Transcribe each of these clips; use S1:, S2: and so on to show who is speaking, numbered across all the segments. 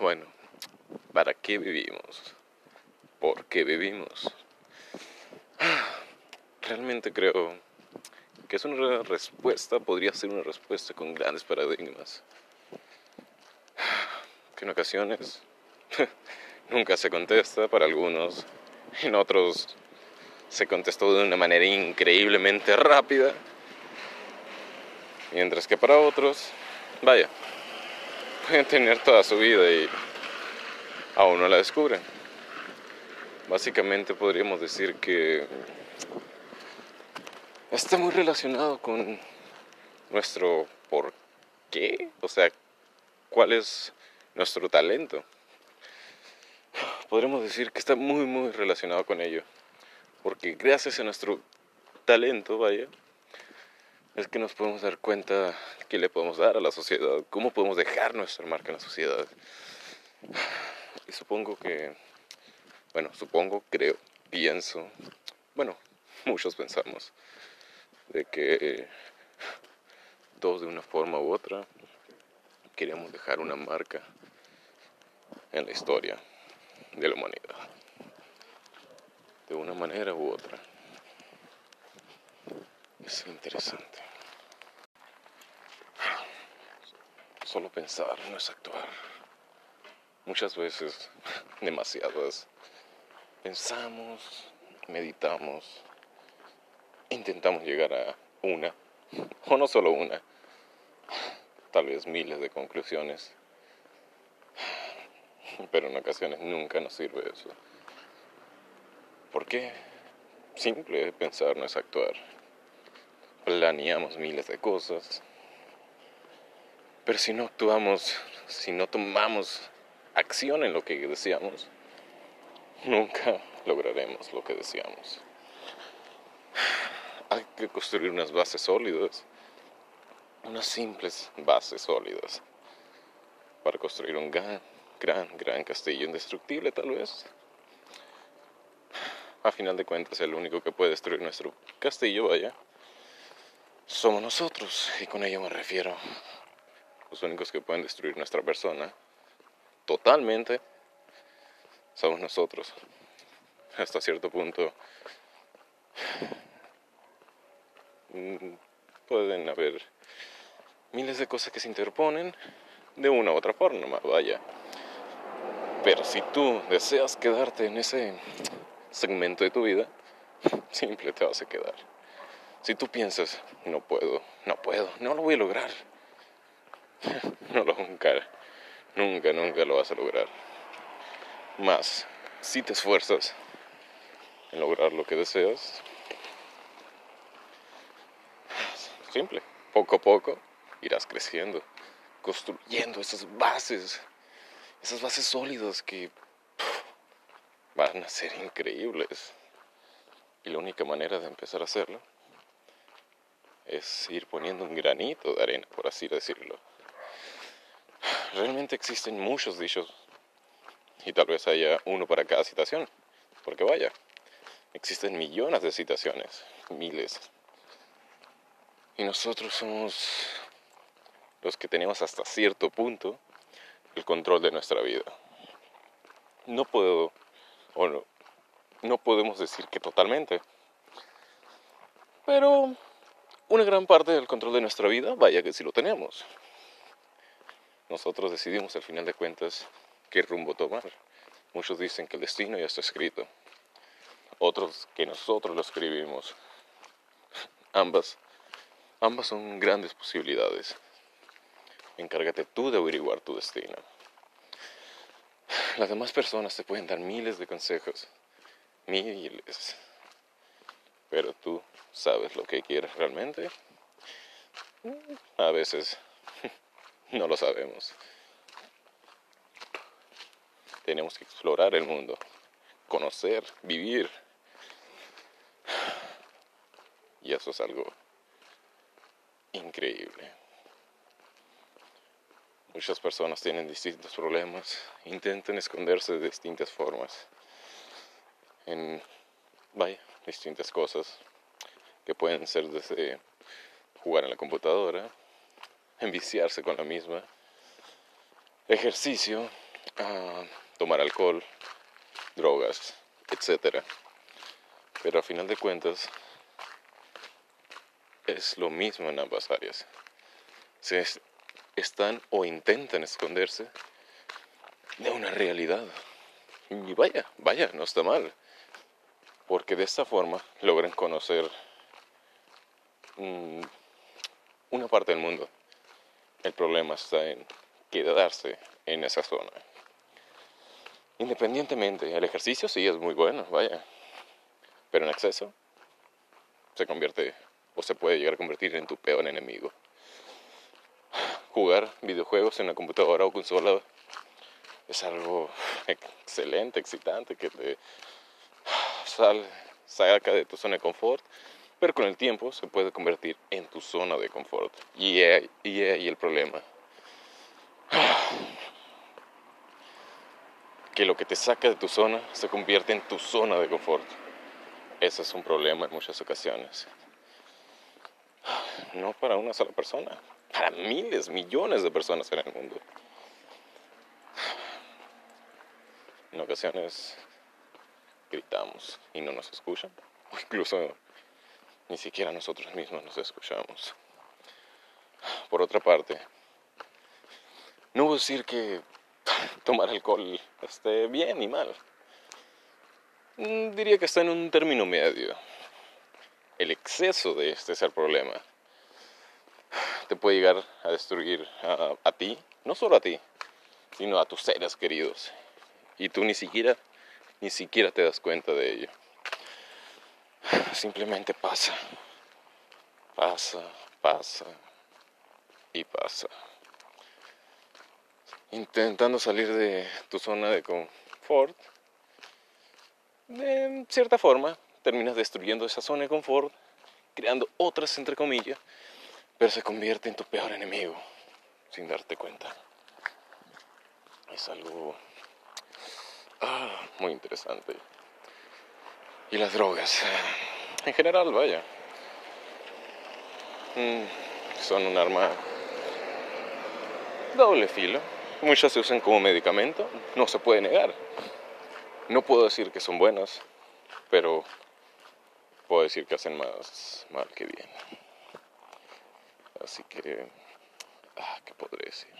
S1: Bueno, ¿para qué vivimos? ¿Por qué vivimos? Realmente creo que es una respuesta, podría ser una respuesta con grandes paradigmas. Que en ocasiones nunca se contesta para algunos, en otros se contestó de una manera increíblemente rápida, mientras que para otros, vaya, pueden tener toda su vida y aún no la descubren. Básicamente podríamos decir que está muy relacionado con nuestro por qué, o sea, cuál es nuestro talento. Podríamos decir que está muy, muy relacionado con ello, porque gracias a nuestro talento, vaya, es que nos podemos dar cuenta qué le podemos dar a la sociedad, cómo podemos dejar nuestra marca en la sociedad. Y supongo que, bueno, supongo, creo, pienso, bueno, muchos pensamos, de que todos de una forma u otra queríamos dejar una marca en la historia de la humanidad, de una manera u otra. Es interesante. Solo pensar no es actuar. Muchas veces, demasiadas, pensamos, meditamos, intentamos llegar a una, o no solo una, tal vez miles de conclusiones, pero en ocasiones nunca nos sirve eso. ¿Por qué? Simple pensar no es actuar. Planeamos miles de cosas, pero si no actuamos, si no tomamos acción en lo que deseamos, nunca lograremos lo que deseamos. Hay que construir unas bases sólidas, unas simples bases sólidas, para construir un gran, gran, gran castillo indestructible tal vez. A final de cuentas, el único que puede destruir nuestro castillo, vaya, somos nosotros, y con ello me refiero los únicos que pueden destruir nuestra persona totalmente somos nosotros. Hasta cierto punto mm, pueden haber miles de cosas que se interponen de una u otra forma, vaya. Pero si tú deseas quedarte en ese segmento de tu vida, simple te vas a quedar. Si tú piensas, no puedo, no puedo, no lo voy a lograr, no lo nunca, nunca, nunca lo vas a lograr. Más, si te esfuerzas en lograr lo que deseas, simple, poco a poco irás creciendo, construyendo esas bases, esas bases sólidas que van a ser increíbles. Y la única manera de empezar a hacerlo es ir poniendo un granito de arena, por así decirlo realmente existen muchos dichos y tal vez haya uno para cada citación, porque vaya, existen millones de citaciones, miles. Y nosotros somos los que tenemos hasta cierto punto el control de nuestra vida. No puedo, o no, no podemos decir que totalmente, pero una gran parte del control de nuestra vida, vaya que sí lo tenemos nosotros decidimos al final de cuentas qué rumbo tomar. Muchos dicen que el destino ya está escrito, otros que nosotros lo escribimos. Ambas, ambas son grandes posibilidades. Encárgate tú de averiguar tu destino. Las demás personas te pueden dar miles de consejos, miles, pero tú sabes lo que quieres realmente. A veces no lo sabemos. Tenemos que explorar el mundo, conocer, vivir. Y eso es algo increíble. Muchas personas tienen distintos problemas, intentan esconderse de distintas formas, en, vaya, distintas cosas que pueden ser desde jugar en la computadora, enviciarse con la misma, ejercicio, ah, tomar alcohol, drogas, etc. Pero a final de cuentas es lo mismo en ambas áreas. Se están o intentan esconderse de una realidad. Y vaya, vaya, no está mal. Porque de esta forma logran conocer mm, una parte del mundo. El problema está en quedarse en esa zona. Independientemente, el ejercicio sí es muy bueno, vaya. Pero en exceso se convierte o se puede llegar a convertir en tu peor enemigo. Jugar videojuegos en la computadora o consola es algo excelente, excitante, que te sal, saca de tu zona de confort, pero con el tiempo se puede convertir en tu zona de confort. Y ahí, y ahí el problema. Que lo que te saca de tu zona se convierte en tu zona de confort. Ese es un problema en muchas ocasiones. No para una sola persona, para miles, millones de personas en el mundo. En ocasiones gritamos y no nos escuchan, o incluso ni siquiera nosotros mismos nos escuchamos. Por otra parte, no voy a decir que tomar alcohol esté bien ni mal. Mm, diría que está en un término medio. El exceso de este es el problema. Te puede llegar a destruir a ti, no solo a ti, sino a tus seres queridos y tú ni siquiera, ni siquiera te das cuenta de ello. Simplemente pasa, pasa, pasa y pasa. Intentando salir de tu zona de confort, de cierta forma terminas destruyendo esa zona de confort, creando otras entre comillas, pero se convierte en tu peor enemigo sin darte cuenta. Es algo Ah, muy interesante. Y las drogas. En general, vaya. Mm, son un arma doble filo. Muchas se usan como medicamento, no se puede negar. No puedo decir que son buenas, pero puedo decir que hacen más mal que bien. Así que, ah, ¿qué podré decir?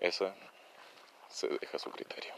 S1: Esa se deja a su criterio.